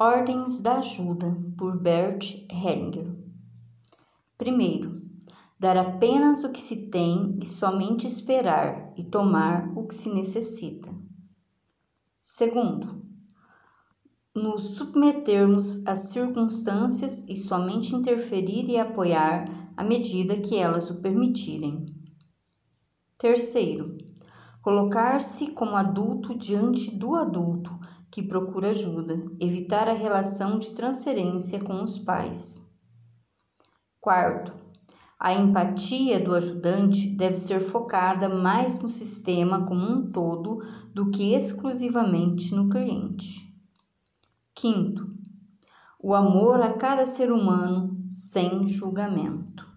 Ordens da ajuda, por Bert Hellinger. Primeiro, dar apenas o que se tem e somente esperar e tomar o que se necessita. Segundo, nos submetermos às circunstâncias e somente interferir e apoiar à medida que elas o permitirem. Terceiro, colocar-se como adulto diante do adulto que procura ajuda, evitar a relação de transferência com os pais. Quarto, a empatia do ajudante deve ser focada mais no sistema como um todo do que exclusivamente no cliente. Quinto, o amor a cada ser humano sem julgamento.